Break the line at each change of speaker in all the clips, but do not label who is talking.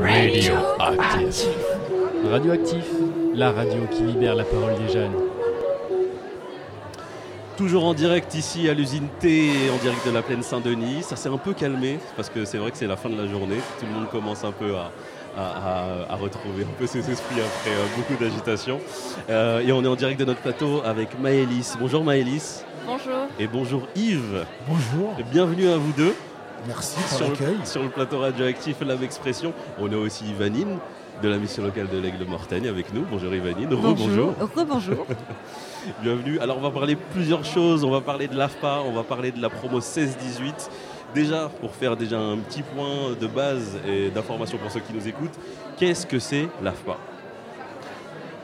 Radioactif. Radioactif, la radio qui libère la parole des jeunes.
Toujours en direct ici à l'usine T, en direct de la plaine Saint-Denis. Ça s'est un peu calmé parce que c'est vrai que c'est la fin de la journée. Tout le monde commence un peu à, à, retrouver un peu ses esprits après euh, beaucoup d'agitation. Euh, et on est en direct de notre plateau avec Maëlys. Bonjour Maëlys.
Bonjour.
Et bonjour Yves.
Bonjour.
Et bienvenue à vous deux.
Merci pour l'accueil.
Sur le plateau radioactif Lave Expression, on a aussi Ivanine de la mission locale de l'Aigle Mortagne avec nous. Bonjour Ivanine.
Bonjour. Bonjour.
Bienvenue. Alors on va parler plusieurs choses. On va parler de l'AFPA, on va parler de la promo 16-18. Déjà, pour faire déjà un petit point de base et d'information pour ceux qui nous écoutent, qu'est-ce que c'est l'AFPA?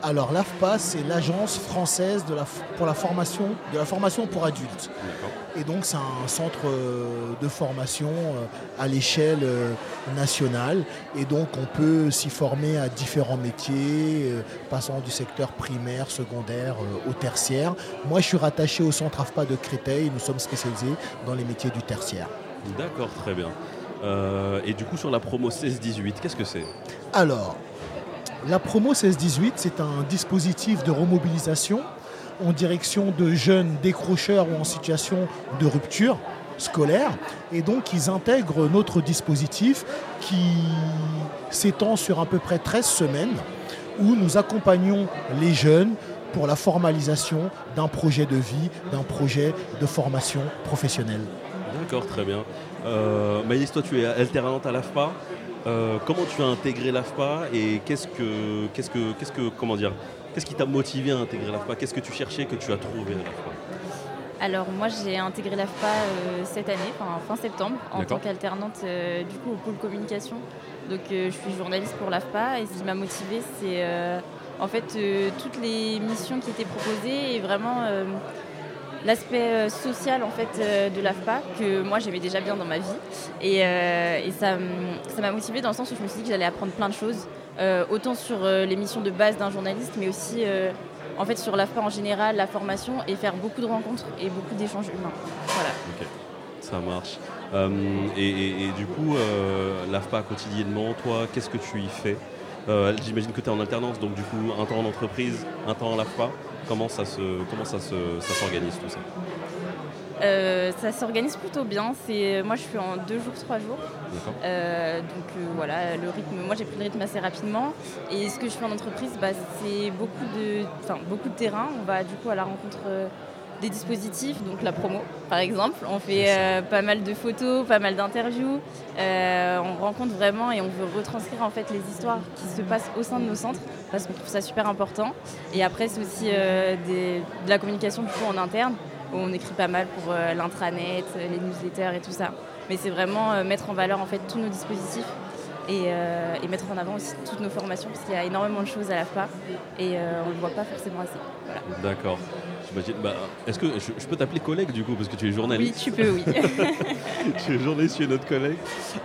Alors l'AFPA, c'est l'agence française de la, pour la formation, de la formation pour adultes. Et donc c'est un centre euh, de formation euh, à l'échelle euh, nationale. Et donc on peut s'y former à différents métiers, passant du secteur primaire, secondaire au tertiaire. Moi je suis rattaché au centre AFPA de Créteil. Nous sommes spécialisés dans les métiers du tertiaire.
D'accord, très bien. et du coup sur la promo 16-18, qu'est-ce que c'est?
Alors, la promo 16-18, c'est un dispositif de remobilisation en direction de jeunes décrocheurs ou en situation de rupture scolaire. Et donc, ils intègrent notre dispositif qui s'étend sur à peu près 13 semaines où nous accompagnons les jeunes pour la formalisation d'un projet de vie, d'un projet de formation professionnelle.
D'accord, très bien. Euh, Maïs, toi tu es alternante à l'AFPA. Euh, comment tu as intégré l'AFPA et qu'est-ce que, qu'est-ce que, qu'est-ce que, comment dire, qu'est-ce qui t'a motivé à intégrer l'AFPA? Qu'est-ce que tu cherchais que tu as trouvé à l'AFPA?
Alors moi j'ai intégré l'AFPA euh, cette année, fin septembre, en tant qu'alternante euh, du coup au pôle communication. Donc je suis journaliste pour l'AFPA et ce qui m'a motivée c'est en fait toutes les missions qui étaient proposées et vraiment l'aspect euh, social en fait euh, de l'AFPA que moi j'aimais déjà bien dans ma vie. Et, euh, ça m'a motivée dans le sens où je me suis dit que j'allais apprendre plein de choses autant sur les missions de base d'un journaliste mais aussi en fait sur l'AFPA en général la formation et faire beaucoup de rencontres et beaucoup d'échanges humains. Voilà.
Ça marche. Et, du coup l'AFPA quotidiennement toi qu'est-ce que tu y fais? J'imagine que tu es en alternance, donc du coup, un temps en entreprise, un temps à l'AFPA. Comment ça se, comment ça s'organise tout ça
euh, ça s'organise plutôt bien. C'est moi, je suis en deux jours, trois jours. Euh, donc euh, voilà, le rythme. Moi, j'ai pris le rythme assez rapidement. Et ce que je fais en entreprise, bah, c'est beaucoup de, beaucoup de terrain. On va du coup à la rencontre des dispositifs, donc la promo par exemple. On fait euh, pas mal de photos, pas mal d'interviews. Euh, on rencontre vraiment et on veut retranscrire en fait les histoires qui se passent au sein de nos centres parce qu'on trouve ça super important. Et après c'est aussi euh, de la communication du coup en interne où on écrit pas mal pour l'intranet, les newsletters et tout ça. Mais c'est vraiment mettre en valeur en fait tous nos dispositifs euh, et, mettre en avant aussi toutes nos formations parce qu'il y a énormément de choses à la FPA et euh, on ne le voit pas forcément assez.
D'accord. Bah, Est-ce que je, peux t'appeler collègue du coup parce que tu es journaliste?
Oui, tu peux, oui.
tu es journaliste, tu es notre collègue.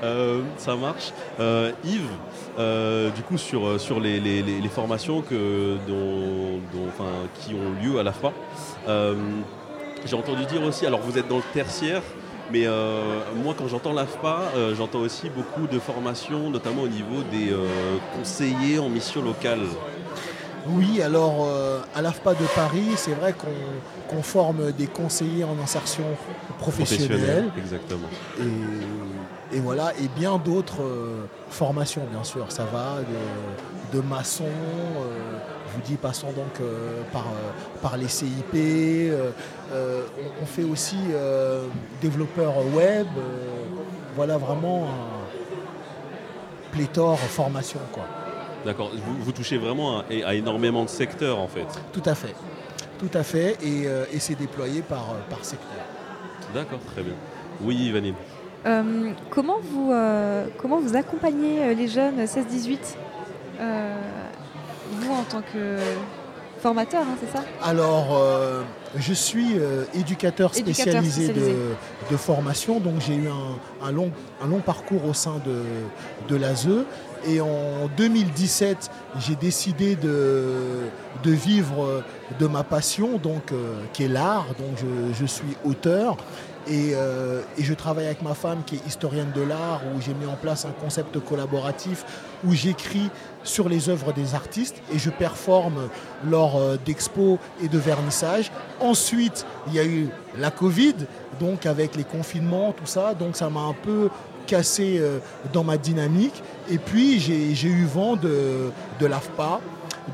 Euh, ça marche. Yves, du coup sur, sur les, formations que, dont, qui ont lieu à la FPA, j'ai entendu dire aussi, alors vous êtes dans le tertiaire, mais euh, moi, quand j'entends l'AFPA, euh, j'entends aussi beaucoup de formations, notamment au niveau des euh, conseillers en mission locale.
Oui, alors à l'AFPA de Paris, c'est vrai qu'on forme des conseillers en insertion professionnelle.
exactement.
Et, voilà, et bien d'autres formations, bien sûr. Ça va de, de maçons vous dis, passons donc euh, par, euh, par les CIP. Euh, on, fait aussi développeur web. voilà vraiment un pléthore formation. Quoi.
D'accord. Vous, touchez vraiment à, énormément de secteurs en fait.
Tout à fait. Tout à fait. Et, c'est déployé par, par secteur.
D'accord, très bien. Oui, Vanille.
comment, vous, comment vous accompagnez les jeunes 16-18 vous en tant que formateur, hein, c'est ça?
Alors, euh, je suis euh, éducateur, spécialisé, De, formation, donc j'ai eu un, long, un long parcours au sein de, de l'ASE. Et en 2017, j'ai décidé de, de, vivre de ma passion, donc, euh, qui est l'art. Donc je, je, suis auteur. Euh, et, je travaille avec ma femme qui est historienne de l'art, où j'ai mis en place un concept collaboratif où j'écris sur les œuvres des artistes et je performe lors euh, d'expos et de vernissages. Ensuite, il y a eu la Covid, donc avec les confinements, tout ça, donc ça m'a un peu cassé euh, dans ma dynamique. Et puis j'ai eu vent de, de l'AFPA,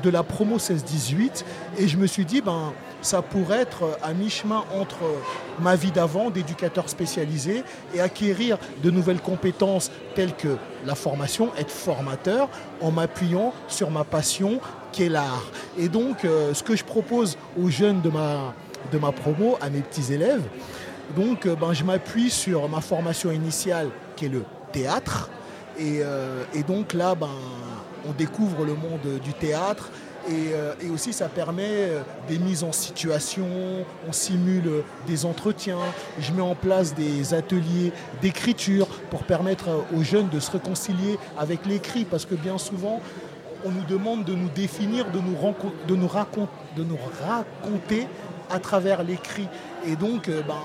de la promo 16-18, et je me suis dit, ben, ça pourrait être à mi-chemin entre ma vie d'avant d'éducateur spécialisé et acquérir de nouvelles compétences telles que la formation, être formateur en m'appuyant sur ma passion qui est l'art. Et donc euh, ce que je propose aux jeunes de ma, promo, à mes petits élèves, donc euh, ben, je m'appuie sur ma formation initiale qui est le théâtre. Et, euh, donc là, ben, on découvre le monde du théâtre, euh, et, aussi, ça permet euh, des mises en situation, on simule des entretiens, je mets en place des ateliers d'écriture pour permettre aux jeunes de se réconcilier avec l'écrit, parce que bien souvent, on nous demande de nous définir, de nous, de nous, de nous raconter à travers l'écrit. Et donc, euh, ben,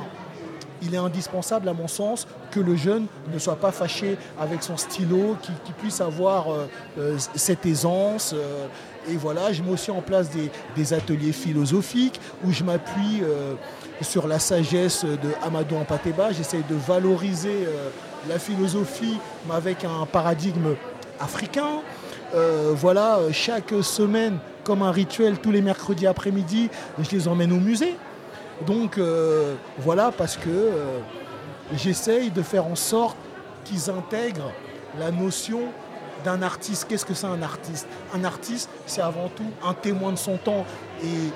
il est indispensable, à mon sens, que le jeune ne soit pas fâché avec son stylo, qu'il puisse avoir cette aisance et voilà, je mets aussi en place des, ateliers philosophiques où je m'appuie euh, sur la sagesse de Amadou Ampateba. J'essaie de valoriser euh, la philosophie, mais avec un paradigme africain. Euh, voilà, chaque semaine, comme un rituel, tous les mercredis après-midi, je les emmène au musée. Donc voilà, parce que j'essaye de faire en sorte qu'ils intègrent la notion d'un artiste. Qu'est-ce que c'est un artiste? Un artiste, c'est avant tout un témoin de son temps. Et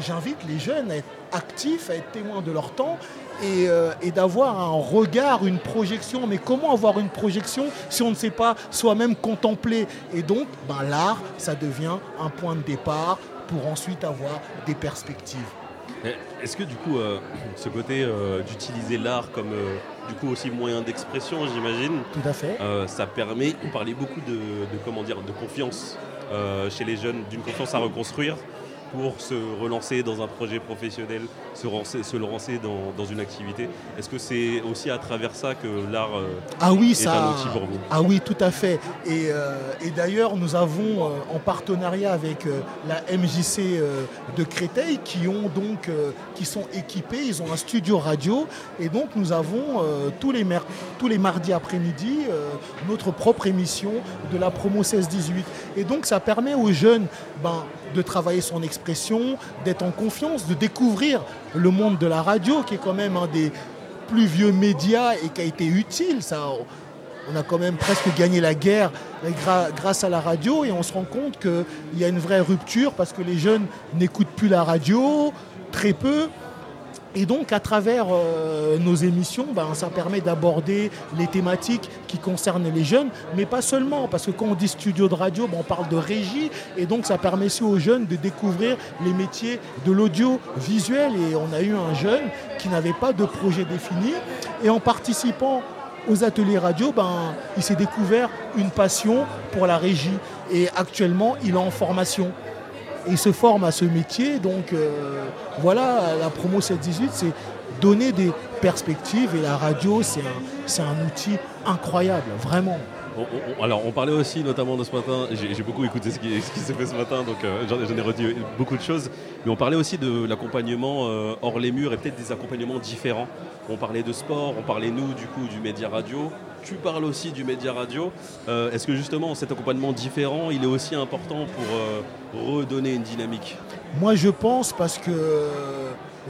j'invite les jeunes à être actifs, à être témoins de leur temps et, euh, d'avoir un regard, une projection. Mais comment avoir une projection si on ne sait pas soi-même contempler Et donc, ben, l'art, ça devient un point de départ pour ensuite avoir des perspectives.
Est-ce que du coup, euh, ce côté euh, d'utiliser l'art comme du coup aussi moyen d'expression, j'imagine.
Tout à fait.
Euh, ça permet, on parlait beaucoup de, comment dire, de confiance euh, chez les jeunes, d'une confiance à reconstruire? Pour se relancer dans un projet professionnel, se, lancer dans, une activité. Est-ce que c'est aussi à travers ça que l'art euh,
ah oui, est un outil pour vous? Ah oui, tout à fait. Et, euh, d'ailleurs, nous avons euh, en partenariat avec la MJC de Créteil qui ont donc qui sont équipés, ils ont un studio radio et donc nous avons tous, les tous les mardis après-midi notre propre émission de la promo 16-18. Et donc ça permet aux jeunes ben, de travailler son expression, d'être en confiance, de découvrir le monde de la radio, qui est quand même un des plus vieux médias et qui a été utile. On a quand même presque gagné la guerre grâce à la radio et on se rend compte qu'il y a une vraie rupture parce que les jeunes n'écoutent plus la radio, très peu. Et donc, à travers euh, nos émissions, ben, ça permet d'aborder les thématiques qui concernent les jeunes, mais pas seulement, parce que quand on dit studio de radio, ben, on parle de régie, et donc ça permet aussi aux jeunes de découvrir les métiers de l'audiovisuel. Et on a eu un jeune qui n'avait pas de projet défini, et en participant aux ateliers radio, ben, il s'est découvert une passion pour la régie, et actuellement, il est en formation il se forme à ce métier. Donc euh, voilà, la promo 718, c'est donner des perspectives et la radio, c'est un outil incroyable, vraiment
alors, on parlait aussi notamment de ce matin, j'ai beaucoup écouté ce qui, s'est fait ce matin, donc euh, j'en ai retenu beaucoup de choses, mais on parlait aussi de l'accompagnement euh, hors les murs et peut-être des accompagnements différents. On parlait de sport, on parlait nous du coup du média radio, tu parles aussi du média radio. Euh, est-ce que justement cet accompagnement différent, il est aussi important pour redonner une dynamique?
Moi je pense parce que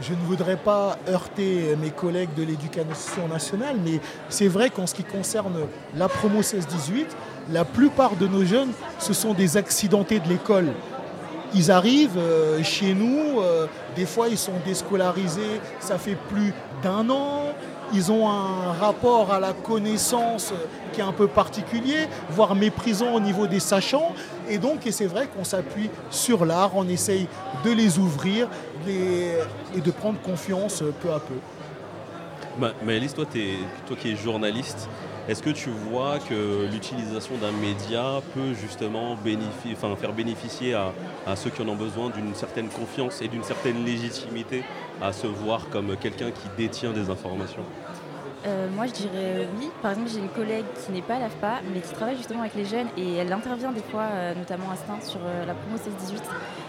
je ne voudrais pas heurter mes collègues de l'éducation nationale, mais c'est vrai qu'en ce qui concerne la promo 16-18, la plupart de nos jeunes, ce sont des accidentés de l'école. Ils arrivent euh, chez nous, euh, des fois ils sont déscolarisés, ça fait plus d'un an, ils ont un rapport à la connaissance qui est un peu particulier, voire méprisant au niveau des sachants. Et donc, c'est vrai qu'on s'appuie sur l'art, on essaye de les ouvrir et de prendre confiance peu à peu.
Bah, Maëlys, toi, toi qui es journaliste, est-ce que tu vois que l'utilisation d'un média peut justement faire bénéficier à, ceux qui en ont besoin d'une certaine confiance et d'une certaine légitimité à se voir comme quelqu'un qui détient des informations?
Euh, moi, je dirais oui. Par exemple, j'ai une collègue qui n'est pas à l'AFPA, mais qui travaille justement avec les jeunes et elle intervient des fois, euh, notamment à Stein, sur euh, la promo 16-18.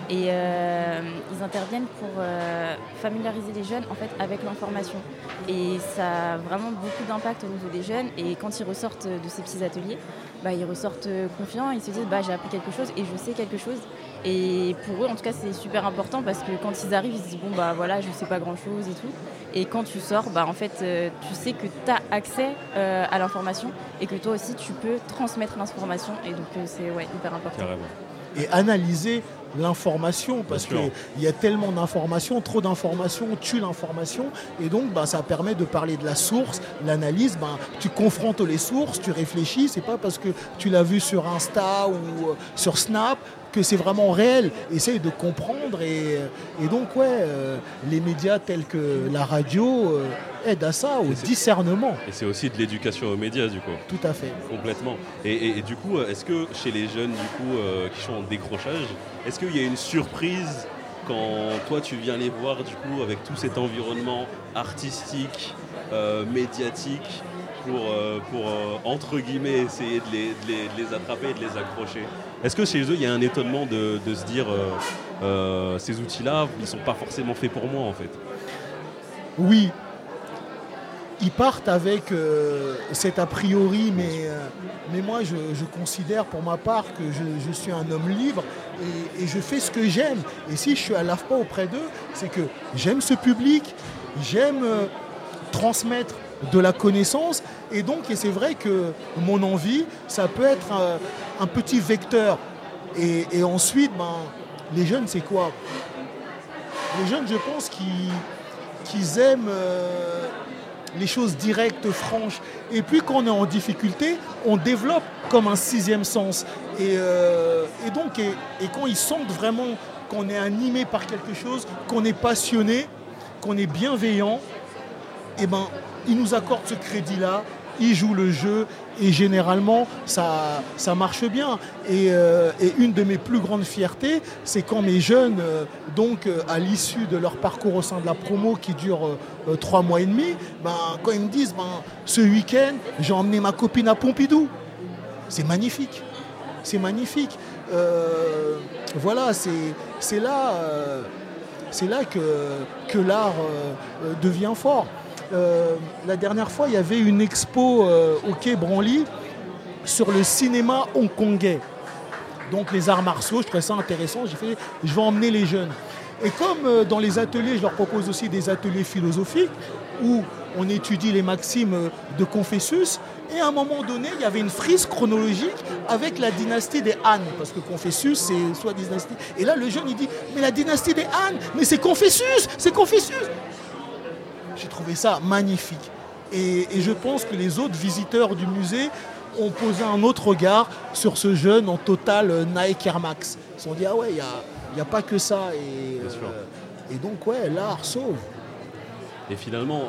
Et ils interviennent pour familiariser les jeunes en fait, avec l'information. Et ça a vraiment beaucoup d'impact au niveau des jeunes. Et quand ils ressortent de ces petits ateliers, bah, ils ressortent confiants, ils se disent bah, j'ai appris quelque chose et je sais quelque chose. Et pour eux, en tout cas, c'est super important parce que quand ils arrivent, ils se disent bon bah voilà, je sais pas grand chose et tout. Et quand tu sors, bah en fait, euh, tu sais que tu as accès euh, à l'information et que toi aussi tu peux transmettre l'information. Et donc euh, c'est ouais, hyper important.
Et analyser l'information parce qu'il y a tellement d'informations, trop d'informations tue l'information et donc bah, ça permet de parler de la source, l'analyse, bah, tu confrontes les sources, tu réfléchis, c'est pas parce que tu l'as vu sur Insta ou sur Snap que c'est vraiment réel. Essaye de comprendre et, donc ouais, euh, les médias tels que la radio euh, aident à ça, au discernement.
Et c'est aussi de l'éducation aux médias du coup.
Tout à fait.
Complètement. Et, du coup, est-ce que chez les jeunes du coup euh, qui sont en décrochage, est-ce qu'il y a une surprise quand toi tu viens les voir du coup avec tout cet environnement artistique, médiatique pour, euh, pour euh, entre guillemets, essayer de les, les, attraper et de les accrocher? Est-ce que chez eux, il y a un étonnement de, se dire euh, ces outils-là, ils ne sont pas forcément faits pour moi en fait?
Oui. Ils partent avec cet a priori, mais, mais moi je, considère pour ma part que je, suis un homme libre et, et, je fais ce que j'aime. Et si je suis à l'AFPA auprès d'eux, c'est que j'aime ce public, j'aime transmettre de la connaissance. Et donc, et c'est vrai que mon envie, ça peut être un, petit vecteur. Et, ensuite, ben, les jeunes, c'est quoi? Les jeunes, je pense qu'ils aiment euh, les choses directes, franches. Et puis, quand on est en difficulté, on développe comme un sixième sens. Et, euh, donc, et, quand ils sentent vraiment qu'on est animé par quelque chose, qu'on est passionné, qu'on est bienveillant, et ben, il nous accorde ce crédit-là, il joue le jeu et généralement ça, marche bien. Euh, et, une de mes plus grandes fiertés, c'est quand mes jeunes, euh, donc euh, à l'issue de leur parcours au sein de la promo qui dure trois mois et demi, ben, quand ils me disent ben, ce week-end j'ai emmené ma copine à Pompidou. C'est magnifique. C'est magnifique. voilà, c'est là, que l'art devient fort. Euh, la dernière fois, il y avait une expo euh, au Quai Branly sur le cinéma hongkongais. Donc les arts martiaux, je trouvais ça intéressant. J'ai fait, je vais emmener les jeunes. Et comme euh, dans les ateliers, je leur propose aussi des ateliers philosophiques où on étudie les maximes de Confucius. Et à un moment donné, il y avait une frise chronologique avec la dynastie des Han, parce que Confucius, c'est soit dynastie. Et là, le jeune, il dit, mais la dynastie des Han, mais c'est Confucius, c'est Confucius. J'ai trouvé ça magnifique. Et, je pense que les autres visiteurs du musée ont posé un autre regard sur ce jeune en total euh, Nike Air Max. Ils se sont dit, ah ouais, il n'y a, a, pas que ça. Et, euh, et donc, ouais, l'art sauve.
Et finalement,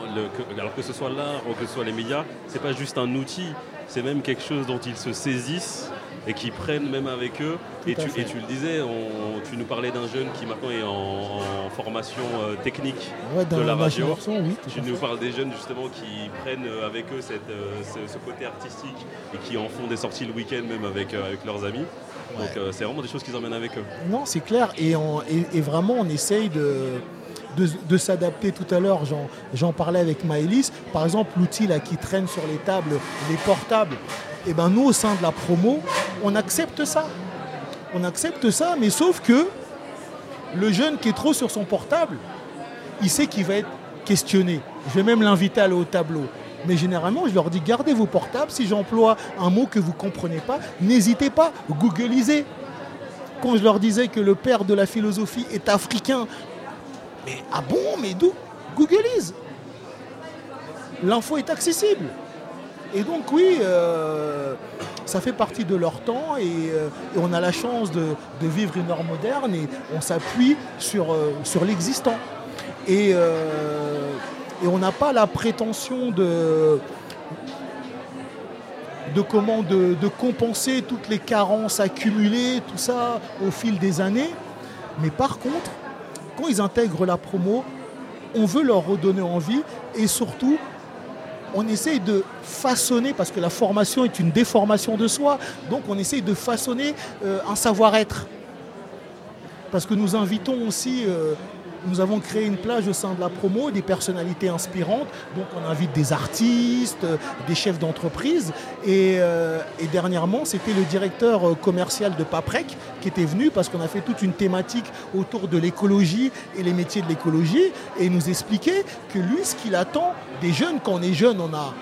alors que ce soit l'art ou que ce soit les médias, c'est pas juste un outil, c'est même quelque chose dont ils se saisissent et qui prennent même avec eux. Et tu, et tu, le disais, tu nous parlais d'un jeune qui maintenant est en, formation euh, technique de la radio. tu nous parles des jeunes justement qui prennent euh, avec eux cette, euh, ce, côté artistique et qui en font des sorties le week-end même avec, avec leurs amis. Donc c'est vraiment des choses qu'ils emmènent avec eux.
Non, c'est clair. Et, et, vraiment, on essaye de, de, s'adapter tout à l'heure. J'en parlais avec Maëlys. Par exemple, l'outil qui traîne sur les tables, les portables, et eh ben nous, au sein de la promo, on accepte ça. On accepte ça, mais sauf que le jeune qui est trop sur son portable, il sait qu'il va être questionné. Je vais même l'inviter à aller au tableau. Mais généralement, je leur dis gardez vos portables. Si j'emploie un mot que vous ne comprenez pas, n'hésitez pas, googlisez. Quand je leur disais que le père de la philosophie est africain, mais ah bon, mais d'où? Googleise. L'info est accessible. Et donc oui, euh, ça fait partie de leur temps euh, et, on a la chance de, vivre une heure moderne et on s'appuie sur, euh, l'existant. Et, on n'a pas la prétention de, compenser toutes les carences accumulées, tout ça au fil des années. Mais par contre, quand ils intègrent la promo, on veut leur redonner envie et surtout, on essaye de façonner, parce que la formation est une déformation de soi, donc on essaye de façonner euh, un savoir-être. Parce que nous invitons aussi euh, nous avons créé une plage au sein de la promo, des personnalités inspirantes. Donc on invite des artistes, des chefs d'entreprise. Et, euh, dernièrement, c'était le directeur euh, commercial de Paprec qui était venu parce qu'on a fait toute une thématique autour de l'écologie et les métiers de l'écologie. Et nous expliquait que lui, ce qu'il attend des jeunes, quand on est jeune, on a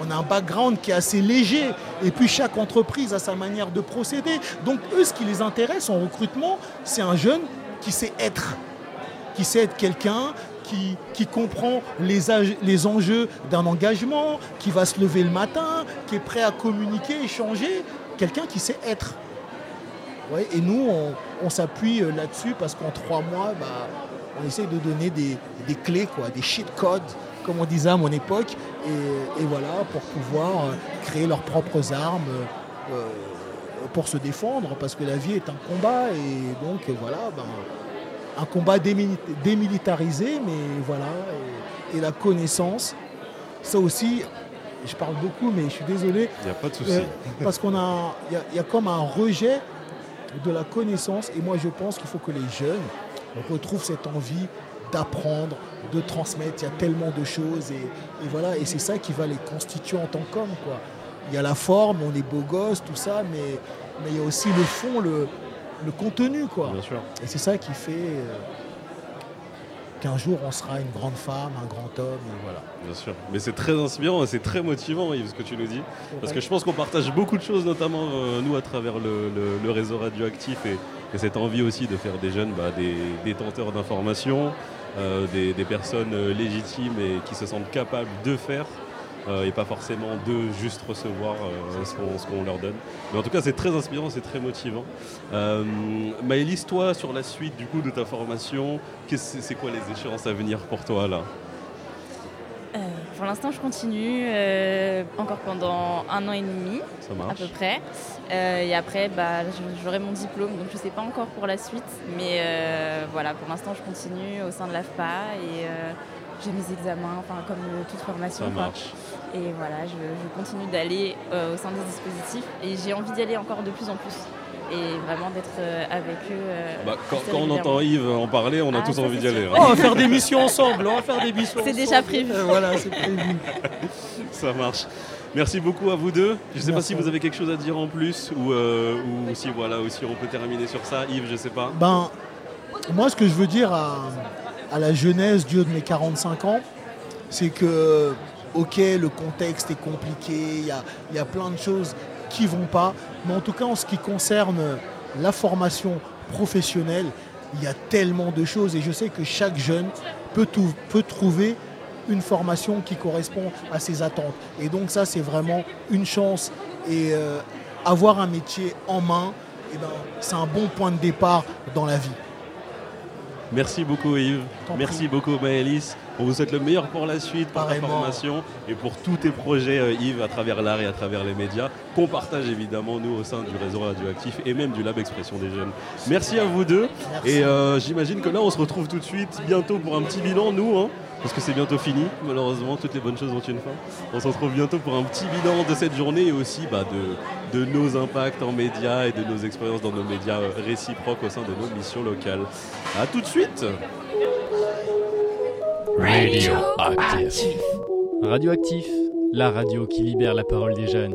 on a un background qui est assez léger. Et puis chaque entreprise a sa manière de procéder. Donc eux, ce qui les intéresse en recrutement, c'est un jeune qui sait être, qui sait être quelqu'un qui, qui, comprend les, les enjeux d'un engagement, qui va se lever le matin, qui est prêt à communiquer, échanger, quelqu'un qui sait être. et nous, on, s'appuie euh, là-dessus parce qu'en trois mois, bah, on essaie de donner des, clés, quoi, des shit codes, comme on disait à mon époque, et, voilà, pour pouvoir euh, créer leurs propres armes. Euh, pour se défendre, parce que la vie est un combat, et donc voilà, ben, un combat démilitarisé, mais voilà, et, la connaissance, ça aussi, je parle beaucoup, mais je suis désolé.
Il n'y a pas de souci. Euh,
parce qu'on a, il y, a comme un rejet de la connaissance, et moi je pense qu'il faut que les jeunes retrouvent cette envie d'apprendre, de transmettre. Il y a tellement de choses, et, et voilà, et c'est ça qui va les constituer en tant qu'hommes, quoi il y a la forme, on est beau gosse, tout ça, mais, mais il y a aussi le fond, le, contenu. Quoi.
Bien sûr.
Et c'est ça qui fait euh, qu'un jour on sera une grande femme, un grand homme, voilà.
Bien sûr. Mais c'est très inspirant et c'est très motivant, Yves, ce que tu nous dis. Parce que je pense qu'on partage beaucoup de choses, notamment euh, nous, à travers le, réseau radioactif et, cette envie aussi de faire des jeunes bah, des détenteurs d'informations, euh, des, des, personnes légitimes et qui se sentent capables de faire et pas forcément de juste recevoir euh, ce qu'on leur donne. Mais en tout cas, c'est très inspirant, c'est très motivant. Euh, Maëlys, toi, sur la suite du coup de ta formation, c'est quoi les échéances à venir pour toi là?
Pour l'instant, je continue encore pendant un an et demi, à peu près. et après, bah, j'aurai mon diplôme, donc je ne sais pas encore pour la suite. Mais voilà, pour l'instant, je continue au sein de l'AFPA et j'ai mes examens, enfin comme toute formation.
Ça marche.
Et voilà, je, continue d'aller euh, au sein des dispositifs et j'ai envie d'y aller encore de plus en plus. Et vraiment d'être euh, avec eux. Euh,
bah, quand, on entend Yves en parler, on a ah, tous envie d'y aller. Hein.
On va faire des missions ensemble, on va faire des missions
C'est déjà prévu.
voilà, c'est prévu.
Ça marche. Merci beaucoup à vous deux. Je ne sais pas si vous avez quelque chose à dire en plus ou, ou si voilà, ou si on peut terminer sur ça. Yves, je ne sais pas.
Ben, moi, ce que je veux dire à, à la jeunesse haut de mes 45 ans, c'est que, ok, le contexte est compliqué, il y a, plein de choses qui vont pas, mais en tout cas en ce qui concerne la formation professionnelle, il y a tellement de choses et je sais que chaque jeune peut, peut trouver une formation qui correspond à ses attentes. Et donc ça, c'est vraiment une chance. Et euh, avoir un métier en main, eh ben, c'est un bon point de départ dans la vie.
Merci beaucoup Yves. Merci beaucoup Maëlys. On vous souhaite le meilleur pour la suite, pour la formation et pour tous tes projets euh, Yves à travers l'art et à travers les médias qu'on partage évidemment nous au sein du réseau radioactif et même du Lab Expression des Jeunes. Merci à vous deux. Et euh, j'imagine que là on se retrouve tout de suite bientôt pour un petit bilan nous. Hein parce que c'est bientôt fini. Malheureusement, toutes les bonnes choses ont une fin. On se retrouve bientôt pour un petit bilan de cette journée et aussi bah, de, de, nos impacts en médias et de nos expériences dans nos médias euh, réciproques au sein de nos missions locales. A tout de suite
Radioactif. Radioactif, la radio qui libère la parole des jeunes.